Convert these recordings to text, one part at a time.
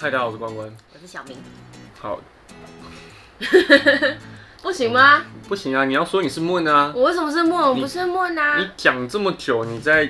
嗨，大家好，我是关关。我是小明，好，不行吗？不行啊，你要说你是 Moon 啊，我为什么是梦？我不是梦你啊！讲这么久，你在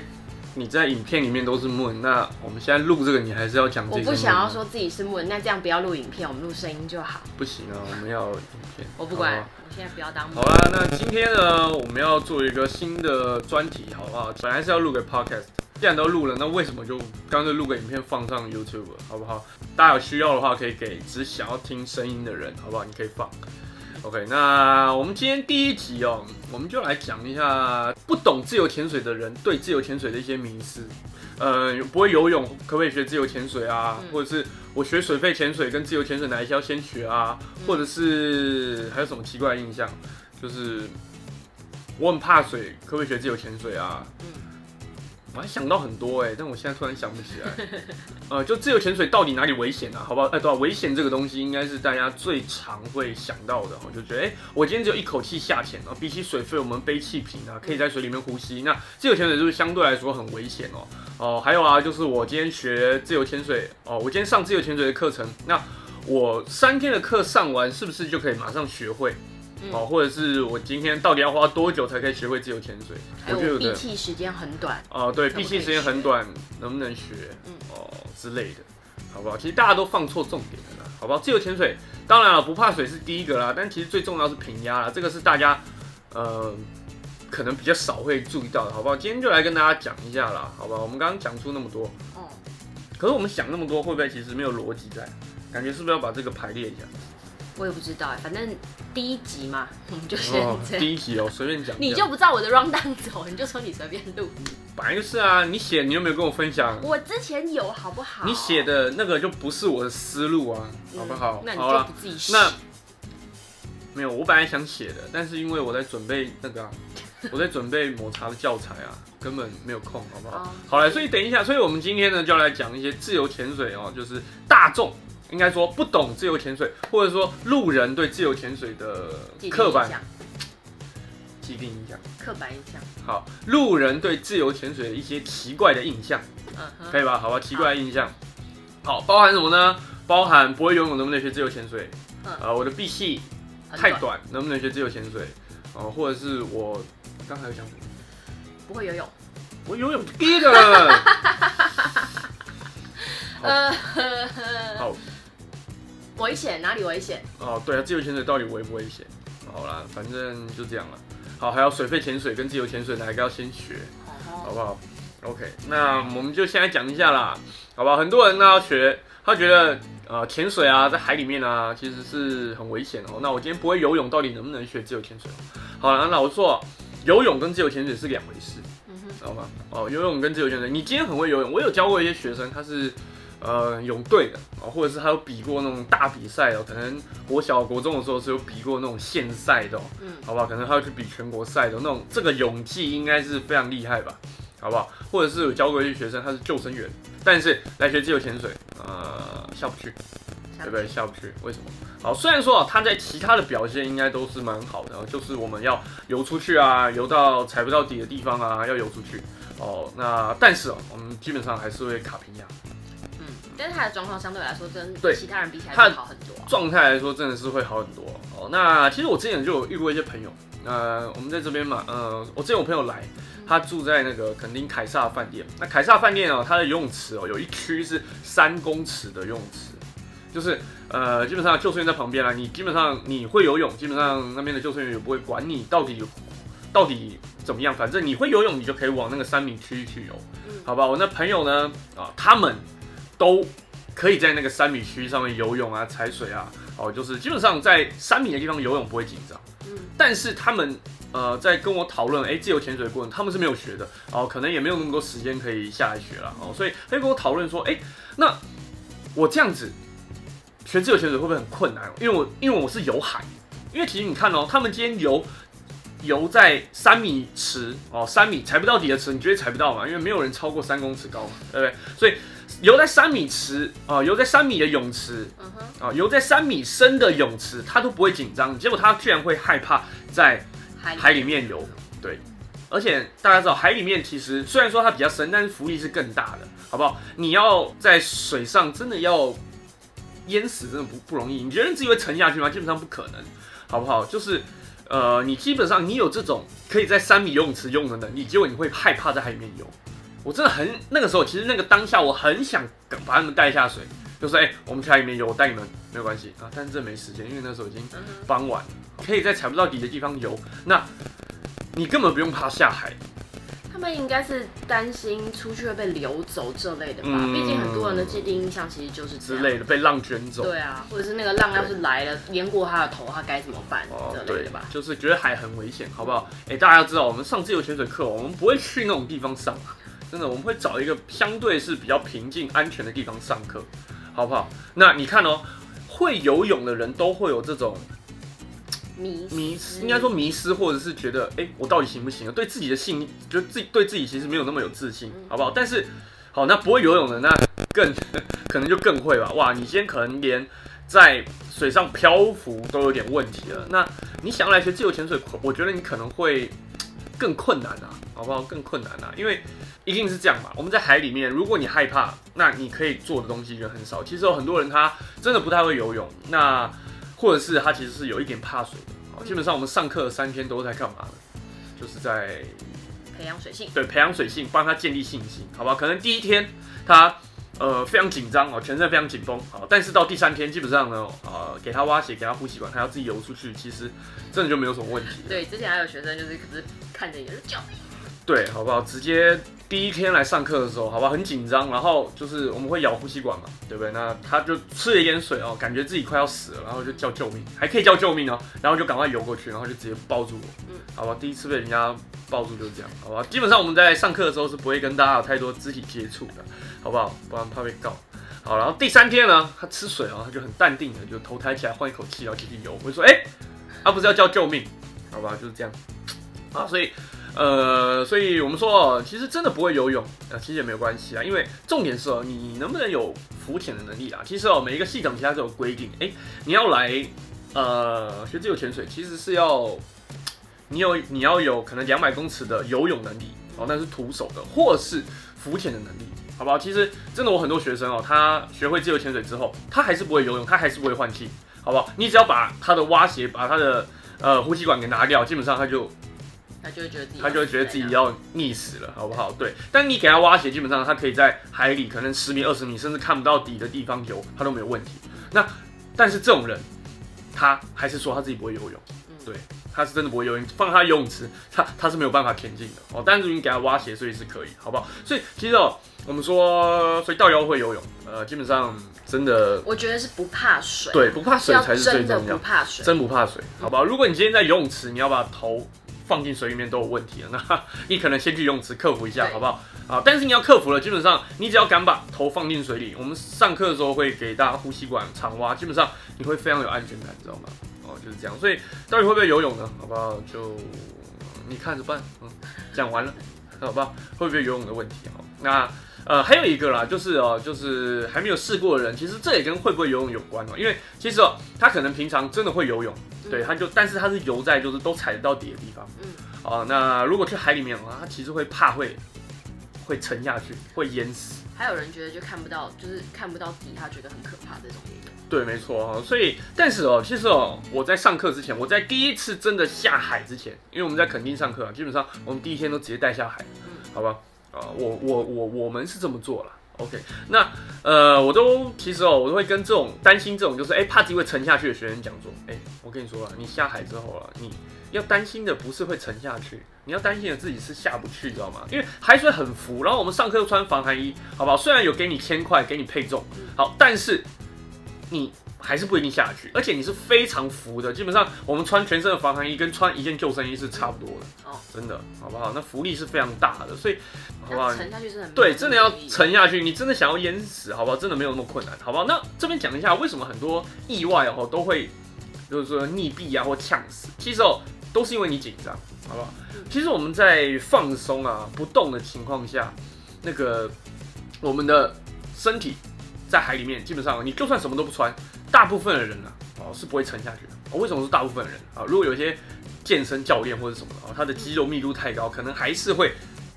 你在影片里面都是 Moon，那我们现在录这个，你还是要讲这个。我不想要，说自己是梦，那这样不要录影片，我们录声音就好。不行啊，我们要影片。我不管，我现在不要当梦。好啦，那今天呢，我们要做一个新的专题，好不好？本来是要录个 podcast，既然都录了，那为什么就干脆录个影片放上 YouTube，好不好？大家有需要的话，可以给只想要听声音的人，好不好？你可以放。OK，那我们今天第一集哦，我们就来讲一下不懂自由潜水的人对自由潜水的一些迷思。呃，不会游泳可不可以学自由潜水啊？嗯或者是我学水肺潜水跟自由潜水哪一些要先学啊？嗯或者是还有什么奇怪的印象？就是我很怕水，可不可以学自由潜水啊？嗯我还想到很多哎、但我现在突然想不起来。呃，就自由潜水到底哪里危险啊？好不好？哎、对啊，危险这个东西应该是大家最常会想到的。我就觉得，哎、我今天只有一口气下潜啊，比起水肺，我们背气瓶啊，可以在水里面呼吸。那自由潜水就是相对来说很危险哦。哦、还有啊，就是我今天学自由潜水哦，我今天上自由潜水的课程，那我三天的课上完，是不是就可以马上学会？嗯哦，或者是我今天到底要花多久才可以学会自由潜水？我觉得闭气时间很短，哦，对，闭气时间很短，能不能学？嗯哦之类的，好不好？其实大家都放错重点了啦，好不好？自由潜水，当然了，不怕水是第一个啦，但其实最重要是平压啦，这个是大家呃可能比较少会注意到的，好不好？今天就来跟大家讲一下啦，好不好？我们刚刚讲出那么多，哦，可是我们想那么多，会不会其实没有逻辑在？感觉是不是要把这个排列一下？我也不知道哎，反正第一集嘛，我们就先哦，这样。第一集哦，随便讲。你就不照我的 round down 走，你就说你随便录。本来就是啊，你写你又没有跟我分享？我之前有好不好？你写的那个就不是我的思路啊，嗯好不好？那你好了，就不自己写。那没有，我本来想写的，但是因为我在准备那个、啊，我在准备抹茶的教材啊，根本没有空，好不好？哦好了，所以等一下，所以我们今天呢就要来讲一些自由潜水哦，就是大众应该说不懂自由潜水，或者说路人对自由潜水的刻板印象既定印象。刻板印象，好，路人对自由潜水的一些奇怪的印象。嗯，可以吧？好吧，奇怪的印象。好，包含什么呢？包含不会游泳能不能学自由潜水？嗯呃，我的闭气很短，太短，能不能学自由潜水？哦、或者是我刚才有讲什么？不会游泳。我游泳第一个了。好危险哪里危险？哦，对啊，自由潜水到底危不危险？好啦，反正就这样了。好，还有水肺潜水跟自由潜水哪一个要先学？好不好？OK，那我们就先来讲一下啦，好不好？很多人呢要学，他觉得呃潜水啊，在海里面啊，其实是很危险哦。那我今天不会游泳，到底能不能学自由潜水？好了，那我说游泳跟自由潜水是两回事，嗯道吗？哦，游泳跟自由潜水，你今天很会游泳，我有教过一些学生，他是。呃，泳队的啊，或者是他有比过那种大比赛哦，可能国小、国中的时候是有比过那种县赛的、哦，嗯，好不好？可能他要去比全国赛的那种，这个泳技应该是非常厉害吧，好不好？或者是有教过一些学生，他是救生员，但是来学自由潜水，呃，下不去，对不对？下不去，为什么？好，虽然说啊，他在其他的表现应该都是蛮好的，就是我们要游出去啊，游到踩不到底的地方啊，要游出去哦。那但是哦，我们基本上还是会卡平压。嗯，但是他的状况相对来说真对其他人比起来他好很多啊。状态来说，真的是会好很多哦。那其实我之前就有遇过一些朋友，呃，我们在这边嘛，呃，我之前有朋友来，他住在那个肯丁凯撒饭店。那凯撒饭店哦，它的游泳池哦，有一区是三公尺的游泳池，就是呃，基本上救生员在旁边啦，你基本上你会游泳，基本上那边的救生员也不会管你到底到底怎么样，反正你会游泳，你就可以往那个三米区域去游，嗯好吧？我那朋友呢，啊，他们都可以在那个三米区上面游泳啊、踩水啊，哦，就是基本上在三米的地方游泳不会紧张。嗯但是他们呃在跟我讨论，哎、自由潜水的过程，他们是没有学的哦，可能也没有那么多时间可以下来学了哦，所以他就跟我讨论说，哎、那我这样子学自由潜水会不会很困难？因为我因为我是游海，因为其实你看哦，他们今天游游在三米池哦，三米踩不到底的池，你绝对踩不到嘛，因为没有人超过三公尺高嘛，对不对？所以游在三米池啊、游在三米的泳池啊、游在三米深的泳池，他都不会紧张，结果他居然会害怕在海海里面游，对。而且大家知道，海里面其实虽然说它比较深，但是浮力是更大的，好不好？你要在水上真的要淹死真的不不容易。你觉得自己会沉下去吗？基本上不可能，好不好？就是呃，你基本上你有这种可以在三米游泳池游泳的能力，结果你会害怕在海里面游。我真的很那个时候，其实那个当下我很想把他们带下水，就说哎、我们去海里面游，我带你们，没有关系啊。但是这没时间，因为那时候已经傍晚，可以在踩不到底的地方游，那你根本不用怕下海。他们应该是担心出去会被流走这类的吧？嗯毕竟很多人的既定印象其实就是。之类的被浪卷走。对啊，或者是那个浪要是来了淹过他的头，他该怎么办哦，这类的吧？就是觉得海很危险，好不好？哎、大家要知道，我们上自由潜水课，我们不会去那种地方上，真的，我们会找一个相对是比较平静、安全的地方上课，好不好？那你看哦，会游泳的人都会有这种迷迷失应该说迷失，或者是觉得，哎、我到底行不行啊？对自己的信，就自己对自己其实没有那么有自信，好不好？但是，好，那不会游泳的那更可能就更会吧。哇，你今天可能连在水上漂浮都有点问题了。那你想要来学自由潜水，我觉得你可能会更困难啊，好不好？更困难啊，因为一定是这样嘛。我们在海里面，如果你害怕，那你可以做的东西就很少。其实有很多人他真的不太会游泳，那或者是他其实是有一点怕水的。好，基本上我们上课三天都在干嘛呢？就是在培养水性，对培养水性，帮他建立信心，好吧？可能第一天他呃非常紧张哦，全身非常紧绷，好，但是到第三天基本上呢，呃，给他挖血，给他呼吸管，他要自己游出去，其实真的就没有什么问题了。对，之前还有学生就是可是看着也是叫，对，好不好？直接第一天来上课的时候，好吧，很紧张，然后就是我们会咬呼吸管嘛，对不对？那他就吃了一点水哦，感觉自己快要死了，然后就叫救命，还可以叫救命哦，然后就赶快游过去，然后就直接抱住我，嗯好吧？第一次被人家抱住就是这样，好吧？基本上我们在上课的时候是不会跟大家有太多肢体接触的，好不好？不然怕被告。好，然后第三天呢，他吃水哦，他就很淡定的就头抬起来换一口气，然后继续游。我就说，哎、他、不是要叫救命，好吧？就是这样啊，所以。呃，所以我们说哦，其实真的不会游泳，呃，其实也没有关系啊，因为重点是哦，你能不能有浮潜的能力啊？其实哦，每一个系统其实都有规定，哎、你要来呃学自由潜水，其实是要你有你要有可能两百公尺的游泳能力哦，那是徒手的，或是浮潜的能力，好不好？其实真的，我很多学生哦，他学会自由潜水之后，他还是不会游泳，他还是不会换气，好不好？你只要把他的蛙鞋、把他的呃呼吸管给拿掉，基本上他就他就会觉得自己他就会觉得自己要要溺死了，好不好？对，但你给他挖鞋，基本上他可以在海里可能十米、二十米，甚至看不到底的地方游，他都没有问题。那但是这种人，他还是说他自己不会游泳，嗯对，他是真的不会游泳，放他游泳池，他他是没有办法前进的哦。但是你给他挖鞋，所以是可以，好不好？所以其实哦，我们说，所以道妖会游泳，呃，基本上真的我觉得是不怕水，对不怕水才是最重要不。怕水，真不怕水，好不好？如果你今天在游泳池，你要把头放进水里面都有问题了，那你可能先去游泳池克服一下，好不好？啊，但是你要克服了，基本上你只要敢把头放进水里，我们上课的时候会给大家呼吸管长蛙，基本上你会非常有安全感，知道吗？哦，就是这样。所以到底会不会游泳呢？好不好？就你看着办。嗯，讲完了，好不好？会不会游泳的问题？好，那。呃，还有一个啦，就是哦，就是还没有试过的人，其实这也跟会不会游泳有关哦。因为其实哦，他可能平常真的会游泳，嗯对，他就，但是他是游在就是都踩得到底的地方。嗯哦，那如果去海里面的话，他其实会怕会会沉下去，会淹死。还有人觉得就看不到，就是看不到底，他觉得很可怕，这种也有。对，没错哦。所以，但是哦，其实哦，我在上课之前，我在第一次真的下海之前，因为我们在垦丁上课啊，基本上我们第一天都直接带下海，嗯好吧？啊、我我我我们是这么做了。OK，那呃，我都其实哦，我都会跟这种担心这种就是哎、怕自己会沉下去的学生讲说，哎、我跟你说了，你下海之后啊，你要担心的不是会沉下去，你要担心的自己是下不去，知道吗？因为海水很浮，然后我们上课又穿防寒衣，好不好？虽然有给你千块，给你配重，好，但是你还是不一定下得去，而且你是非常浮的，基本上我们穿全身的防寒衣跟穿一件救生衣是差不多的，哦，真的，好不好？那浮力是非常大的，所以好不好？沉下去真的没有对，真的要沉下去，你真的想要淹死，好不好？真的没有那么困难，好不好？那这边讲一下为什么很多意外哦都会就是说溺毙啊或呛死，其实哦都是因为你紧张，好不好嗯？其实我们在放松啊不动的情况下，那个我们的身体在海里面，基本上你就算什么都不穿，大部分的人呢、哦是不会沉下去的。哦、为什么是大部分的人啊？如果有一些健身教练或者什么的哦，他的肌肉密度太高，可能还是会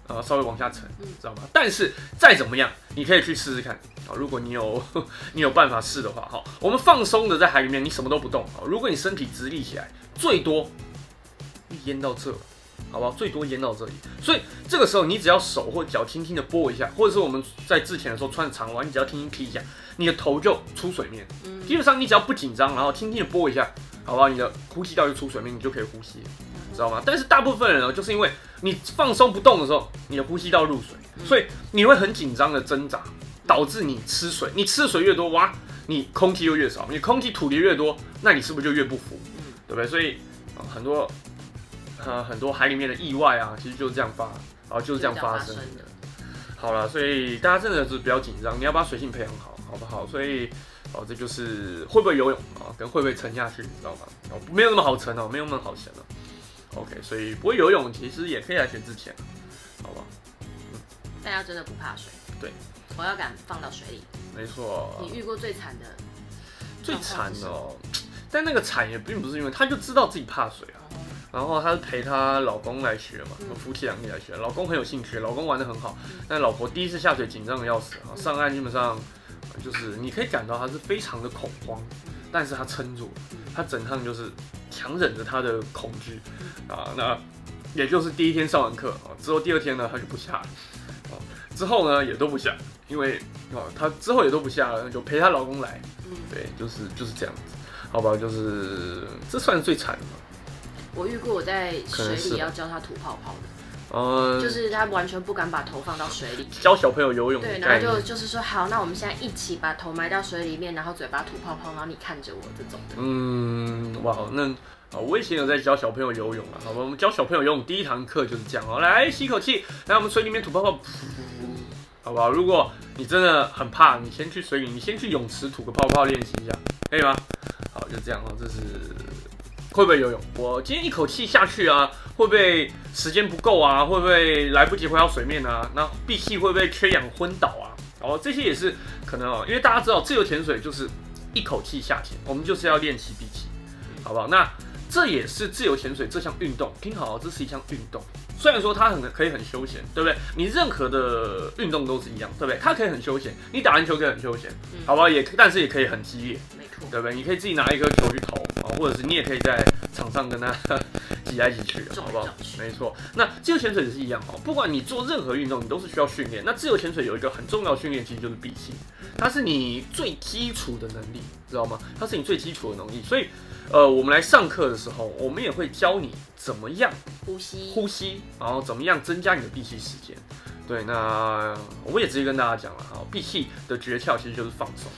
呃稍微往下沉，嗯知道吗？但是再怎么样，你可以去试试看啊。如果你有 你有办法试的话，哈，我们放松的在海里面，你什么都不动啊。如果你身体直立起来，最多淹到这，好不好？最多淹到这里。所以这个时候，你只要手或脚轻轻的拨一下，或者是我们在之前的时候穿着长袜，你只要轻轻踢一下，你的头就出水面。基本上你只要不紧张，然后轻轻的拨一下，好不好？你的呼吸道就出水面，你就可以呼吸，知道吗？但是大部分人呢，就是因为你放松不动的时候，你的呼吸道入水，所以你会很紧张的挣扎，导致你吃水。你吃的水越多，哇，你空气就越少。你空气吐的越多，那你是不是就越不服？对不对？所以啊，很多呃很多海里面的意外啊，其实就是这样发，然后就是这样发生的。好了，所以大家真的是比较紧张，你要把水性培养好，好不好？所以。哦，这就是会不会游泳啊，跟会不会沉下去，你知道吗？哦，没有那么好沉哦，没有那么好沉哦。OK，所以不会游泳其实也可以来学之前，好吧？嗯，大家真的不怕水？对，我要敢放到水里。没错。你遇过最惨的？最惨哦，但那个惨也并不是因为，他就知道自己怕水啊。然后她是陪她老公来学嘛，夫妻两个来学，老公很有兴趣，老公玩的很好，但老婆第一次下水紧张的要死啊，上岸基本上。就是你可以感到他是非常的恐慌，但是他撑住，他整趟就是强忍着他的恐惧啊。那也就是第一天上完课啊，之后第二天呢他就不下了啊，之后呢也都不下，因为啊他之后也都不下了，就陪她老公来。对，就是就是这样子，好吧，就是这算是最惨的。我遇过我在水里要教他吐泡泡的。呃，就是他完全不敢把头放到水里，教小朋友游泳。对，然后就就是说，好，那我们现在一起把头埋到水里面，然后嘴巴吐泡泡，然后你看着我这种的。嗯，哇，那啊，我以前有在教小朋友游泳啊，好吧，我们教小朋友游泳第一堂课就是这样哦，来吸口气，来我们水里面吐泡泡，好不好？如果你真的很怕，你先去水里，你先去泳池吐个泡泡练习一下，可以吗？好，就这样哦，这是。会不会游泳？我今天一口气下去啊，会不会时间不够啊？会不会来不及回到水面啊？那闭气会不会缺氧昏倒啊？哦，这些也是可能哦，因为大家知道自由潜水就是一口气下潜，我们就是要练习闭气，好不好？那这也是自由潜水这项运动，听好，这是一项运动。虽然说它很可以很休闲，对不对？你任何的运动都是一样，对不对？它可以很休闲，你打篮球可以很休闲，好不好？也但是也可以很激烈，没错，对不对？你可以自己拿一颗球去投啊，或者是你也可以在场上跟他 挤来挤去，好不好？没错。那自由潜水也是一样哦，不管你做任何运动，你都是需要训练。那自由潜水有一个很重要训练，其实就是闭气，它是你最基础的能力，知道吗？它是你最基础的能力，所以。呃，我们来上课的时候，我们也会教你怎么样呼吸，呼吸，然后怎么样增加你的闭气时间。对，那我也直接跟大家讲了哈，闭气的诀窍其实就是放松，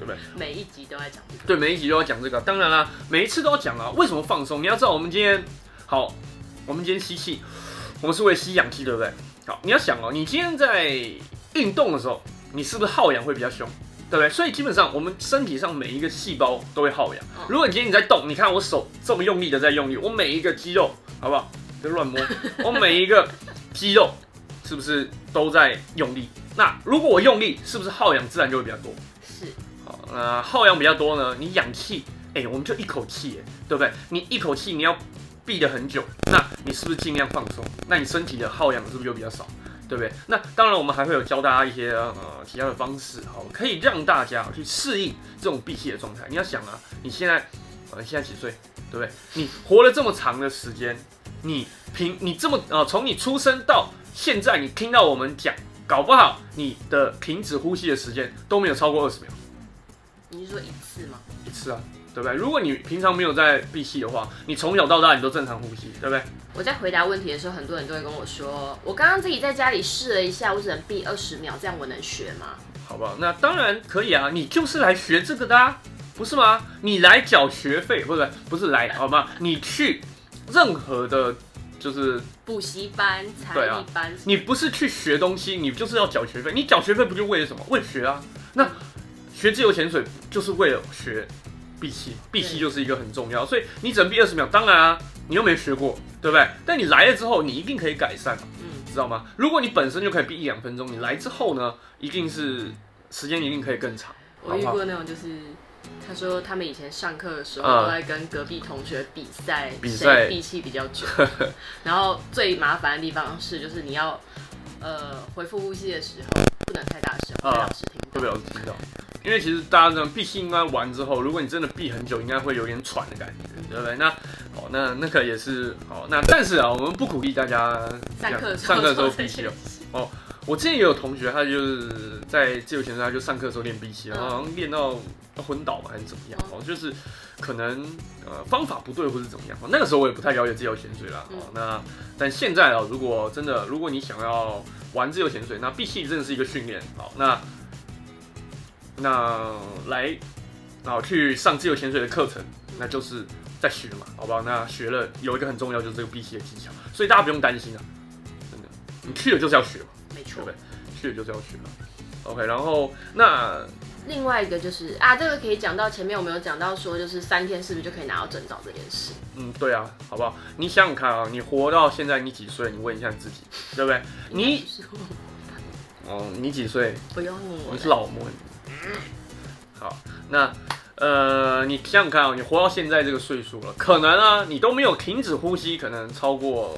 对不对？每一集都在讲这个。对，每一集都要讲这个。当然啦，每一次都要讲啊。为什么放松？你要知道，我们今天好，我们今天吸气，我们是为吸氧气，对不对？好，你要想哦，你今天在运动的时候，你是不是耗氧会比较凶？对不对？所以基本上我们身体上每一个细胞都会耗氧。如果你今天你在动，你看我手这么用力的在用力，我每一个肌肉，好不好？别乱摸。我每一个肌肉是不是都在用力？那如果我用力，是不是耗氧自然就会比较多？是。好，那耗氧比较多呢？你氧气，哎，我们就一口气，哎，对不对？你一口气你要闭的很久，那你是不是尽量放松？那你身体的耗氧是不是就比较少？对不对？那当然，我们还会有教大家一些呃其他的方式，好，可以让大家去适应这种闭气的状态。你要想啊，你现在呃现在几岁？对不对？你活了这么长的时间，你平你这么呃从你出生到现在，你听到我们讲，搞不好你的停止呼吸的时间都没有超过二十秒。你是说一次吗？一次啊。对不对？如果你平常没有在闭气的话，你从小到大你都正常呼吸，对不对？我在回答问题的时候，很多人都会跟我说，我刚刚自己在家里试了一下，我只能闭二十秒，这样我能学吗？好不好？那当然可以啊，你就是来学这个的，啊不是吗？你来缴学费，不是不是来，好吗？你去任何的，就是补习班、才艺班，你不是去学东西，你就是要缴学费。你缴学费不就为了什么？为了学啊？那学自由潜水就是为了学。闭气，闭气就是一个很重要，所以你只能闭二十秒。当然啊，你又没学过，对不对？但你来了之后，你一定可以改善嗯，知道吗？如果你本身就可以闭一两分钟，你来之后呢，一定是时间一定可以更长。我遇过那种，就是他说他们以前上课的时候都在跟隔壁同学比赛，比赛闭气比较久。然后最麻烦的地方是，就是你要呃回复呼吸的时候，不能太大声，会被老师听到。会被老师听到。因为其实大家这样闭气应该完之后，如果你真的闭很久，应该会有点喘的感觉，对不对？那哦，那那个也是哦。那但是啊，我们不鼓励大家上课上课的时候闭气哦。哦，我之前也有同学，他就是在自由潜水，他就上课的时候练闭气，然后好像练到昏倒嘛，还是怎么样？哦，就是可能呃方法不对，或是怎么样。那个时候我也不太了解自由潜水啦。哦，那但现在啊，如果真的如果你想要玩自由潜水，那闭气真的是一个训练。好，那。那来，啊，去上自由潜水的课程，那就是在学嘛，好不好？那学了有一个很重要，就是这个闭气的技巧，所以大家不用担心啊，真的，你去了就是要学嘛，没错，对，去了就是要学嘛。OK，然后那另外一个就是啊，这个可以讲到前面我们有讲到说，就是三天是不是就可以拿到证照这件事？嗯，对啊，好不好？你想想看啊，你活到现在你几岁？你问一下自己，对不对？你哦，你几岁？不用你，你是老模。好，那呃，你想想看啊，你活到现在这个岁数了，可能啊，你都没有停止呼吸，可能超过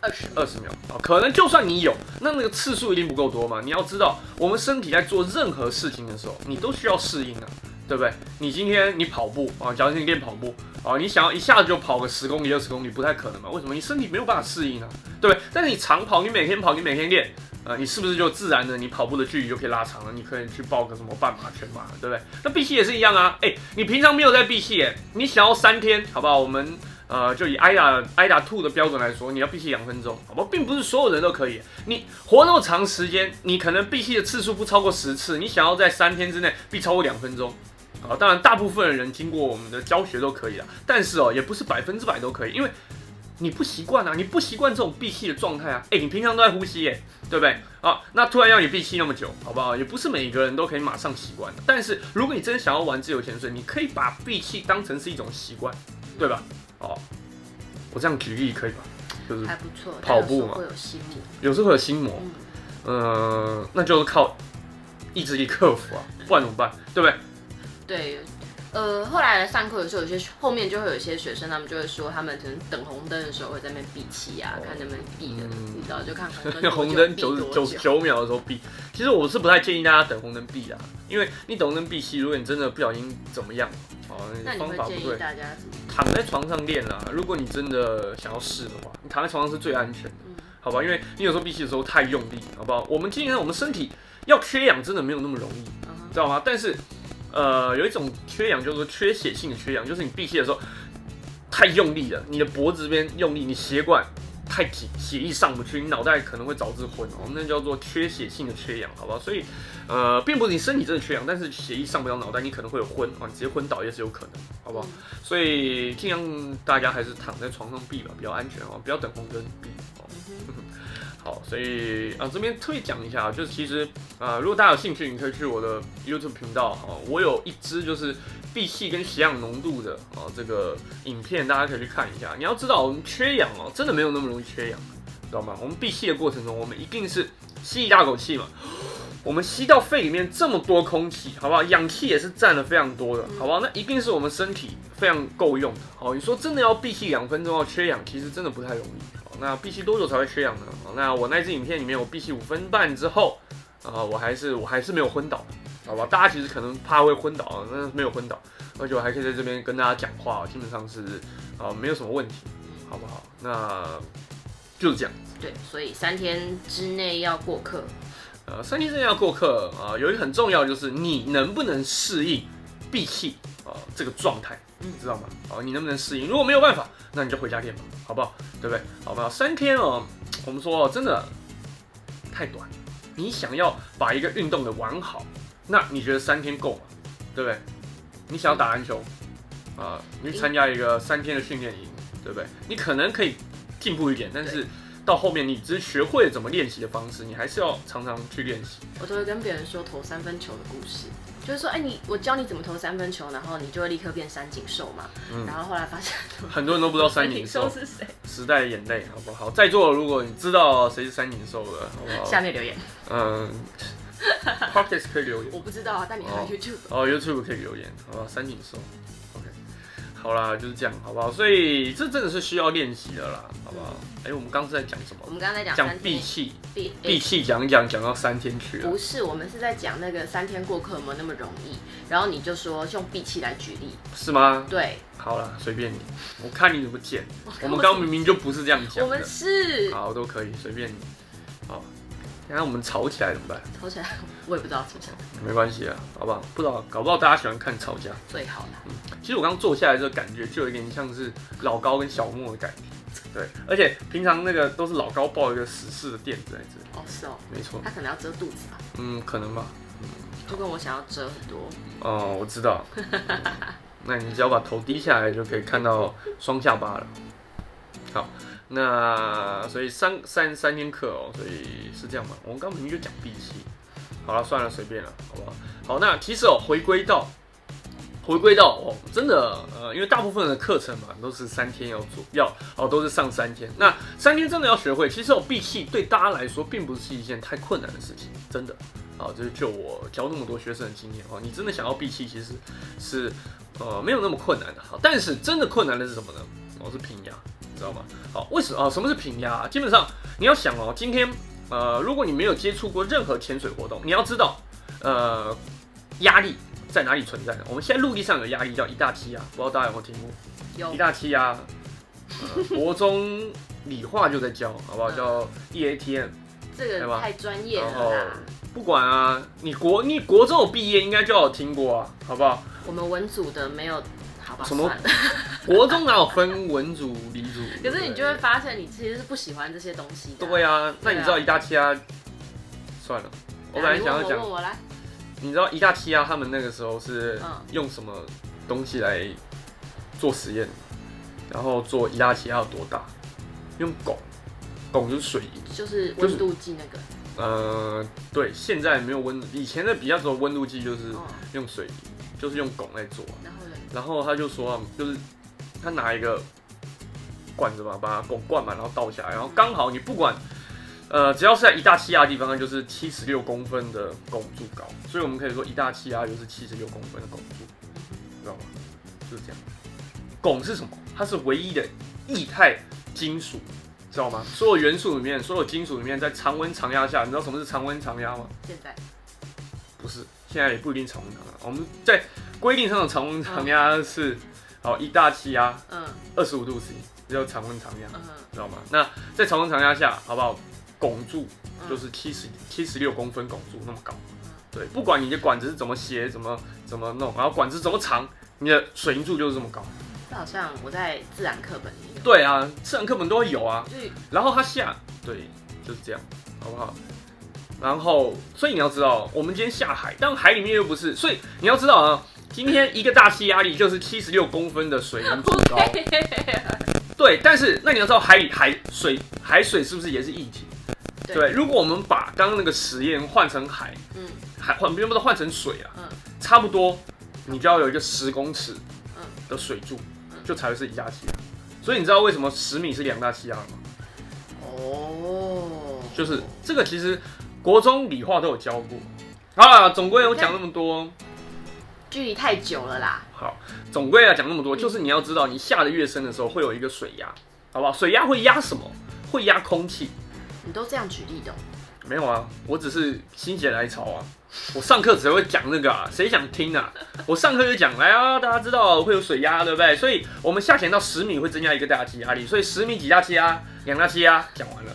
二十二十秒。啊，可能就算你有，那那个次数一定不够多嘛。你要知道，我们身体在做任何事情的时候，你都需要适应的，对不对？你今天你跑步啊，假如你练跑步啊，你想要一下子就跑个十公里、二十公里，不太可能嘛？为什么？你身体没有办法适应啊，对不对？但是你长跑，你每天跑，你每天练。呃，你是不是就自然的，你跑步的距离就可以拉长了？你可以去报个什么半马、全马，对不对？那闭气也是一样啊。哎，你平常没有在闭气，哎，你想要三天，好不好？我们呃，就以挨打挨打吐的标准来说，你要闭气两分钟，好不好？并不是所有人都可以。你活那么长时间，你可能闭气的次数不超过十次，你想要在三天之内闭超过两分钟，啊，当然大部分的人经过我们的教学都可以了，但是哦，也不是百分之百都可以，因为。你不习惯啊，你不习惯这种闭气的状态啊，哎，你平常都在呼吸，哎，对不对？啊，那突然要你闭气那么久，好不好？也不是每一个人都可以马上习惯的。但是如果你真想要玩自由潜水，你可以把闭气当成是一种习惯，对吧？哦，我这样举例可以吧？就是还不错，跑步嘛，会有心魔，有时候会有心魔，嗯，那就是靠意志力克服啊，不然怎么办？对不对？对。呃，后来上课的时候，有些后面就会有一些学生，他们就会说，他们可能等红灯的时候会在那边闭气啊，看能不能闭的，你知道，就看 红灯。红灯九九九秒的时候闭，其实我是不太建议大家等红灯闭啊，因为你等红灯闭气，如果你真的不小心怎么样，哦，方法不对，大家躺在床上练啊。如果你真的想要试的话，你躺在床上是最安全的，好吧？因为你有时候闭气的时候太用力，好不好？我们今天我们身体要缺氧，真的没有那么容易，知道吗？但是。呃，有一种缺氧，就是说缺血性的缺氧，就是你闭气的时候太用力了，你的脖子这边用力，你血管太紧，血液上不去，你脑袋可能会导致昏哦，那叫做缺血性的缺氧，好不好？所以，呃，并不是你身体真的缺氧，但是血液上不了脑袋，你可能会有昏啊，直接昏倒也是有可能，好不好？所以尽量大家还是躺在床上闭吧，比较安全哦，不要等红灯闭哦。好，所以啊，这边特别讲一下，就是其实啊，如果大家有兴趣，你可以去我的 YouTube 频道啊，我有一支就是闭气跟血氧浓度的啊这个影片，大家可以去看一下。你要知道，我们缺氧哦，真的没有那么容易缺氧，知道吗？我们闭气的过程中，我们一定是吸一大口气嘛，我们吸到肺里面这么多空气，好不好？氧气也是占了非常多的，好不好？那一定是我们身体非常够用的。好，你说真的要闭气两分钟要缺氧，其实真的不太容易。那闭气多久才会缺氧呢？那我那支影片里面我闭气五分半之后，啊，我还是我还是没有昏倒，好吧？大家其实可能怕会昏倒，那没有昏倒，而且我还可以在这边跟大家讲话，基本上是啊没有什么问题，好不好？那就是这样子。对，所以三天之内要过客。呃，三天之内要过客啊，有一个很重要就是你能不能适应闭气啊这个状态。你知道吗？好，你能不能适应？如果没有办法，那你就回家练吧，好不好？对不对？好不好？三天哦，我们说真的太短。你想要把一个运动的玩好，那你觉得三天够吗？对不对？你想要打篮球啊，你去参加一个三天的训练营，对不对？你可能可以进步一点，但是到后面你只是学会了怎么练习的方式，你还是要常常去练习。我都会跟别人说投三分球的故事。就是说，哎，你我教你怎么投三分球，然后你就会立刻变三井寿嘛。嗯。然后后来发现，很多人都不知道三井寿是谁。时代的眼泪，好不好？在座如果你知道谁是三井寿的，好不好？下面留言。嗯。Podcast 可以留言。我不知道啊，但你看 YouTube。哦，YouTube 可以留言，好吧？三井寿。好啦，就是这样，好不好？所以这真的是需要练习的啦，好不好？哎、我们刚刚是在讲什么我？们刚刚在讲讲闭气，闭闭气讲一讲，讲到三天去了不。是，我们是在讲那个三天过客有没有那么容易，然后你就说用闭气来举例，是吗？对，好了，随便你，我看你怎么剪。我们刚刚明明就不是这样讲我们。是好，都可以，随便你。好，等下我们吵起来怎么办？吵起来，我也不知道怎么讲，没关系啊，好不好？不知道，搞不好大家喜欢看吵架。最好啦。其实我刚刚坐下来这个感觉，就有一点像是老高跟小莫的感觉。对，而且平常那个都是老高抱一个死士的垫子在这里，哦，是哦，没错。他可能要遮肚子吧，嗯，可能吧。嗯就跟我想要遮很多。哦，我知道。那你只要把头低下来，就可以看到双下巴了。好，那所以三三三天课哦，所以是这样嘛？我们刚明明就讲闭气。好了，算了，随便了，好不好？好，那其实哦，回归到回归到哦，真的呃，因为大部分的课程嘛都是三天要做，要哦都是上三天。那三天真的要学会，其实哦闭气对大家来说并不是一件太困难的事情，真的。啊，就是就我教那么多学生的经验哦，你真的想要闭气，其实是呃没有那么困难的。好，但是真的困难的是什么呢？哦，是平压，你知道吗？好，为什么啊？什么是平压？基本上你要想哦，今天呃，如果你没有接触过任何潜水活动，你要知道呃压力在哪里存在的。我们现在陆地上有压力叫一大气压，不知道大家有没有听过？有一大气压，呃，国中理化就在教，好不好？叫 E EATM。这个太专业了啦。不管啊，你国你国中有毕业应该就有听过啊，好不好？我们文组的没有，好吧，什么算了。国中哪有分文组、理组？可是你就会发现，你其实是不喜欢这些东西的。对啊，那你知道一大气压？算了，我本来想要讲你问我，来，你知道一大气压他们那个时候是嗯用什么东西来做实验？然后做一大气压有多大？用汞，汞就是水银。就是温度计那个，呃，对，现在没有温，以前的比较多温度计就是哦，用水银，就是用汞来做。然后他就说啊，就是他拿一个罐子嘛，把它汞灌满，然后倒下来，然后刚好你不管，呃，只要是在一大气压的地方，它就是七十六公分的汞柱高，所以我们可以说一大气压就是七十六公分的汞柱，知道吗？就是这样。汞是什么？它是唯一的液态金属，知道吗？所有元素里面，所有金属里面，在常温常压下，你知道什么是常温常压吗？现在不是，现在也不一定常温常压。我们在规定上的常温常压是，好一大气压嗯二十五度 C，这叫常温常压，嗯知道吗？那在常温常压下，好不好？汞柱嗯，就是七十七十六公分汞柱那么高，对，不管你的管子是怎么斜，怎么怎么弄，然后管子怎么长，你的水银柱就是这么高。这好像我在自然课本里有，对啊，自然课本都会有啊。就然后它下，对，就是这样，好不好？然后，所以你要知道，我们今天下海，但海里面又不是，所以你要知道啊，今天一个大气压力就是七十六公分的水银柱高，对，但是那你要知道海里海水海水是不是也是液体？对。对，如果我们把刚刚那个实验换成海，嗯。海换不用不换成水啊，嗯。差不多你就要有一个十公尺嗯。的水柱嗯，就才会是一大气压。所以你知道为什么十米是两大气压吗？哦，就是这个其实国中理化都有教过。好了，总归我讲那么多，距离太久了啦，好，总归要讲那么多，就是你要知道，你下的越深的时候会有一个水压，好不好？水压会压什么？会压空气。你都这样举例的哦，没有啊，我只是心血来潮啊。我上课只会讲那个啊，谁想听啊？我上课就讲来啊，大家知道会有水压，对不对？所以我们下潜到十米会增加一个大气压力，所以十米几大气压，两大气压，讲完了，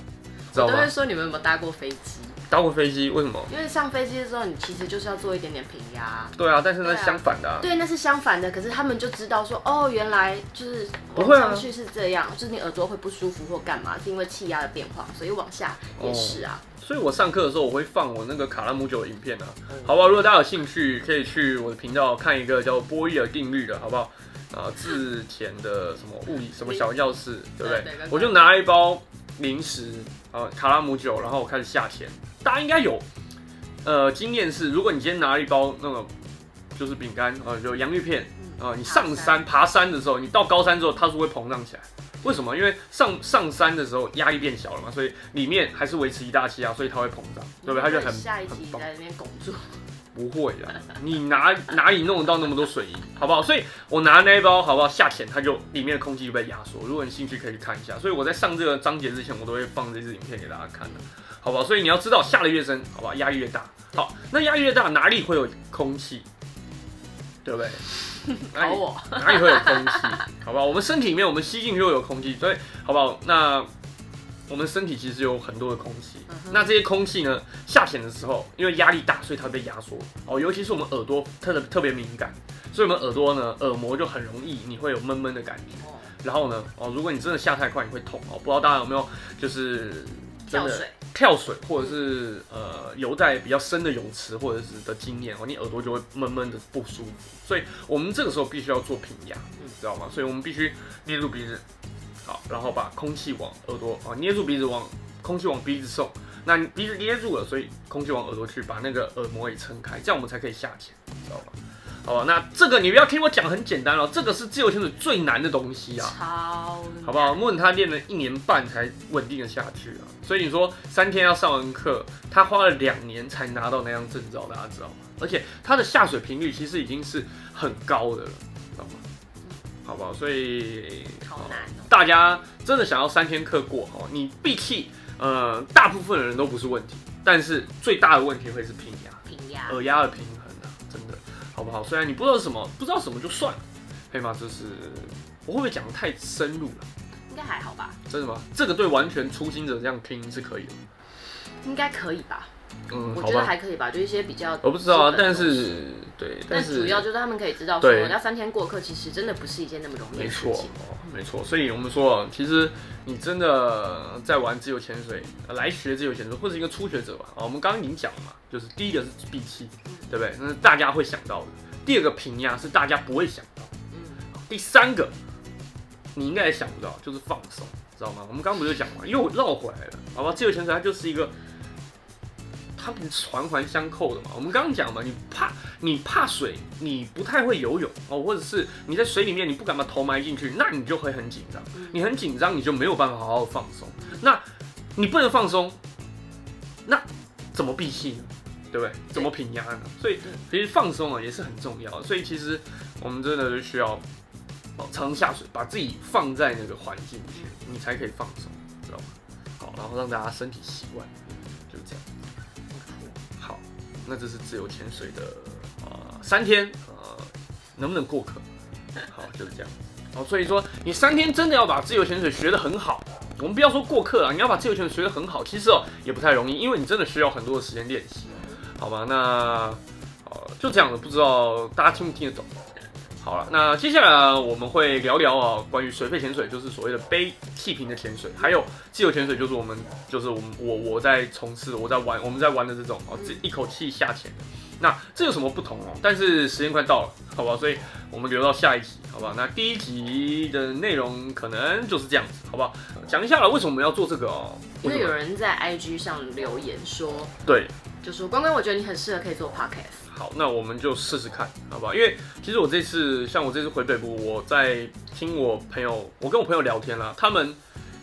知道吗我都会？说你们有没有搭过飞机？搭过飞机为什么？因为上飞机的时候，你其实就是要做一点点平压。对啊，但是那相反的、啊。对，那是相反的。可是他们就知道说，哦，原来就是不会上去是这样，就是你耳朵会不舒服或干嘛，是因为气压的变化，所以往下也是啊。所以我上课的时候，我会放我那个卡拉姆酒的影片啊，嗯好不好？如果大家有兴趣，可以去我的频道看一个叫波义尔定律的，好不好？啊，自前的什么物理什么小教室，对不对？我就拿一包零食，啊，卡拉姆酒，然后我开始下潜。大家应该有，呃，经验是，如果你今天拿了一包那个就是饼干，呃，就洋芋片，啊，你上山爬山的时候，你到高山之后，它是会膨胀起来。为什么？因为上上山的时候压力变小了嘛，所以里面还是维持一大气压，所以它会膨胀，对不对？它就很下一。集在那边拱住，不会啊，你哪哪里弄得到那么多水银，好不好？所以我拿那一包，好不好？下潜它就里面的空气就被压缩。如果你兴趣可以去看一下。所以我在上这个章节之前，我都会放这支影片给大家看的，好不好？所以你要知道，下的越深，好吧，压力越大。好，那压力越大，哪里会有空气？对不对？考我哪里会有空气？好不好？我们身体里面，我们吸进去会有空气，所以好不好？那我们身体其实有很多的空气，那这些空气呢，下潜的时候，因为压力大，所以它被压缩哦。尤其是我们耳朵特别特别敏感，所以我们耳朵呢，耳膜就很容易你会有闷闷的感觉。然后呢，哦，如果你真的下太快，你会痛哦。不知道大家有没有就是跳水、跳水，或者是呃游在比较深的泳池或者是的经验哦，你耳朵就会闷闷的不舒服。所以我们这个时候必须要做平压，你知道吗？所以我们必须捏住鼻子。好，然后把空气往耳朵啊，捏住鼻子往空气往鼻子送，那鼻子捏住了，所以空气往耳朵去，把那个耳膜给撑开，这样我们才可以下潜，知道吧？好吧，那这个你不要听我讲很简单哦，这个是自由潜水最难的东西啊，超，好不好？问他练了一年半才稳定的下去啊，所以你说三天要上完课，他花了两年才拿到那张证照，大家知道吗？而且他的下水频率其实已经是很高的了。好不好？所以好难哦。大家真的想要三天课过哦，你闭气，呃，大部分的人都不是问题，但是最大的问题会是平压，平压，耳压的平衡啊，真的，好不好？虽然你不知道什么，不知道什么就算了，可以吗？就是我会不会讲的太深入了？应该还好吧？真的吗？这个对完全初心者这样听是可以的，应该可以吧？嗯，我觉得还可以吧，就一些比较我不知道啊，但是对，但主要就是他们可以知道说，要三天过客，其实真的不是一件那么容易的事情。没错，没错。所以我们说，其实你真的在玩自由潜水，来学自由潜水，或者一个初学者吧。啊，我们刚刚已经讲了嘛，就是第一个是闭气，对不对？那是大家会想到的。第二个平压是大家不会想到。嗯。第三个，你应该也想不到，就是放松，知道吗？我们刚刚不就讲嘛，又绕回来了，好吧？自由潜水它就是一个。它们环环相扣的嘛，我们刚刚讲嘛，你怕你怕水，你不太会游泳哦，或者是你在水里面你不敢把头埋进去，那你就会很紧张，你很紧张，你就没有办法好好放松。那你不能放松，那怎么闭气呢？对不对？怎么平压呢？所以其实放松啊也是很重要。所以其实我们真的就需要哦常下水，把自己放在那个环境去，你才可以放松，知道吗？好，然后让大家身体习惯。那这是自由潜水的啊，三天呃，能不能过课？好，就是这样。好，所以说你三天真的要把自由潜水学得很好，我们不要说过课啊，你要把自由潜水学得很好，其实哦也不太容易，因为你真的需要很多的时间练习，好吧？那呃就这样的，不知道大家听不听得懂？好了，那接下来我们会聊聊啊，关于水肺潜水，就是所谓的背气瓶的潜水，还有自由潜水，就是我们就是我们我我在从事我在玩我们在玩的这种哦，这一口气下潜。那这有什么不同哦？但是时间快到了，好不好，所以我们留到下一集，好不好？那第一集的内容可能就是这样子，好不好？讲一下了，为什么我们要做这个哦？因为有人在 IG 上留言说，对，就说关关，我觉得你很适合可以做 Podcast。好，那我们就试试看，好不好？因为其实我这次，像我这次回北部，我在听我朋友，我跟我朋友聊天啦，他们，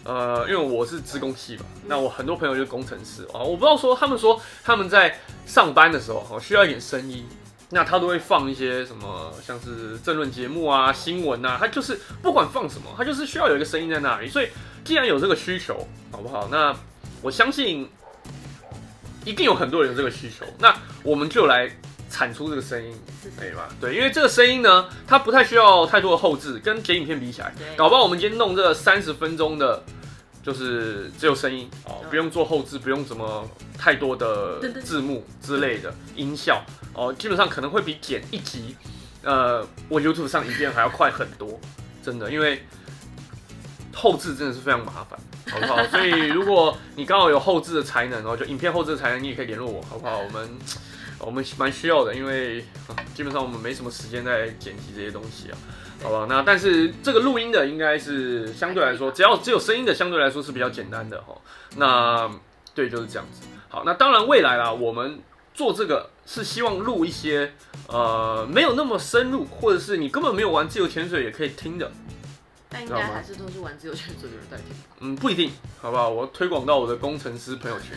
呃，因为我是职工系嘛，那我很多朋友就是工程师啊，我不知道说，他们说他们在上班的时候，哦，需要一点声音，那他都会放一些什么，像是政论节目啊、新闻啊，他就是不管放什么，他就是需要有一个声音在那里。所以既然有这个需求，好不好？那我相信一定有很多人有这个需求，那我们就来。产出这个声音，可以吧？对，因为这个声音呢，它不太需要太多的后置，跟剪影片比起来，搞不好我们今天弄这三十分钟的，就是只有声音哦，不用做后置，不用什么太多的字幕之类的音效哦，基本上可能会比剪一集，呃，我 YouTube 上影片还要快很多，真的，因为后置真的是非常麻烦，好不好？所以如果你刚好有后置的才能哦，就影片后置的才能，你也可以联络我，好不好？我们。我们蛮需要的，因为基本上我们没什么时间在剪辑这些东西啊，好吧？那但是这个录音的应该是相对来说，只要只有声音的相对来说是比较简单的哈。那对，就是这样子。好，那当然未来啦，我们做这个是希望录一些呃没有那么深入，或者是你根本没有玩自由潜水也可以听的但应该还是都是玩自由潜水的人在听。嗯，不一定，好不好？我推广到我的工程师朋友圈。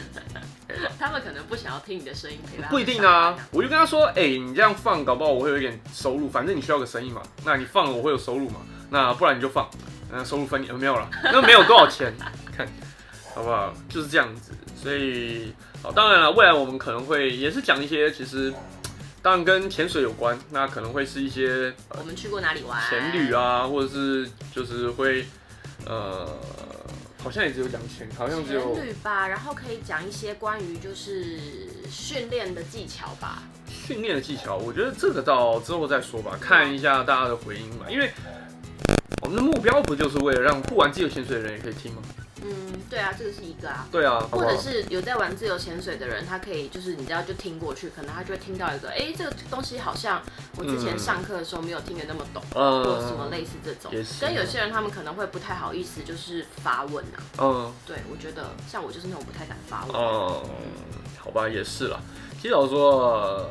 他们可能不想要听你的声音陪伴。不一定啊，我就跟他说，哎，你这样放，搞不好我会有一点收入，反正你需要个声音嘛。那你放了我会有收入嘛？那不然你就放，那收入分你没有了，那没有多少钱，看好不好？就是这样子。所以，好，当然了，未来我们可能会也是讲一些，其实当然跟潜水有关，那可能会是一些我们去过哪里玩，潜旅啊，或者是就是会呃。好像也只有讲潜，好像只有旅吧，然后可以讲一些关于就是训练的技巧吧。训练的技巧，我觉得这个到之后再说吧，看一下大家的回应吧。因为我们的目标不就是为了让不玩自由潜水的人也可以听吗？嗯，对啊，这个是一个啊。对啊，或者是有在玩自由潜水的人，他可以就是你知道就听过去，可能他就会听到一个，哎，这个东西好像我之前上课的时候没有听得那么懂，或什么类似这种。跟有些人他们可能会不太好意思，就是发问啊。嗯，对，我觉得像我就是那种不太敢发问。嗯，好吧，也是了。其实我说。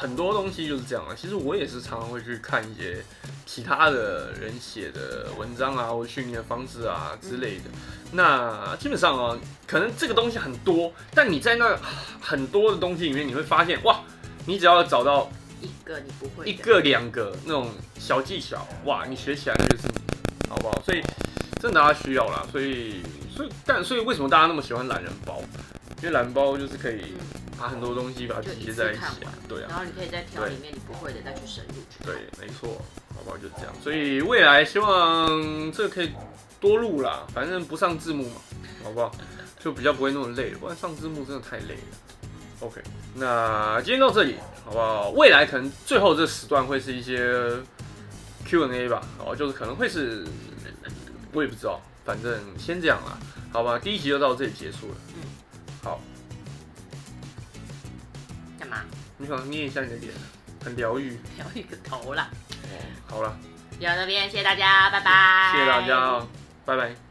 很多东西就是这样啊。其实我也是常常会去看一些其他的人写的文章啊，或训练方式啊之类的。那基本上啊，可能这个东西很多，但你在那很多的东西里面，你会发现哇，你只要找到一个你不会一个两个那种小技巧，哇，你学起来就是你，好不好？所以真的大家需要啦。所以所以但所以为什么大家那么喜欢懒人包？因为懒人包就是可以。把很多东西把它集结在一起啊，对啊，然后你可以再挑里面你不会的再去深入去。对，没错，好不好？就这样。所以未来希望这个可以多录啦，反正不上字幕嘛，好不好？就比较不会那么累，不然上字幕真的太累了。OK，那今天到这里，好不好？未来可能最后这时段会是一些 Q&A 吧，哦，就是可能会是，我也不知道，反正先这样啦，好吧？第一集就到这里结束了。嗯，好。你想捏一下你的脸，很疗愈。疗愈个头啦！哦，好了，聊到这边，谢谢大家，拜拜。谢谢大家，拜拜。